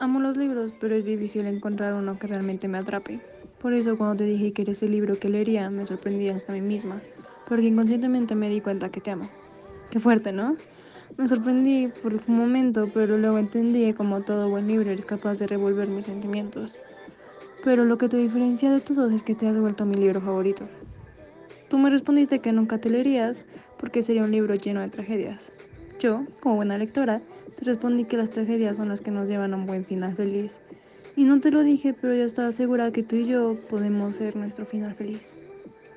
Amo los libros, pero es difícil encontrar uno que realmente me atrape. Por eso cuando te dije que eres el libro que leería, me sorprendí hasta a mí misma, porque inconscientemente me di cuenta que te amo. Qué fuerte, ¿no? Me sorprendí por un momento, pero luego entendí que como todo buen libro eres capaz de revolver mis sentimientos. Pero lo que te diferencia de todos es que te has vuelto mi libro favorito. Tú me respondiste que nunca te leerías porque sería un libro lleno de tragedias. Yo, como buena lectora, te respondí que las tragedias son las que nos llevan a un buen final feliz. Y no te lo dije, pero yo estaba segura que tú y yo podemos ser nuestro final feliz.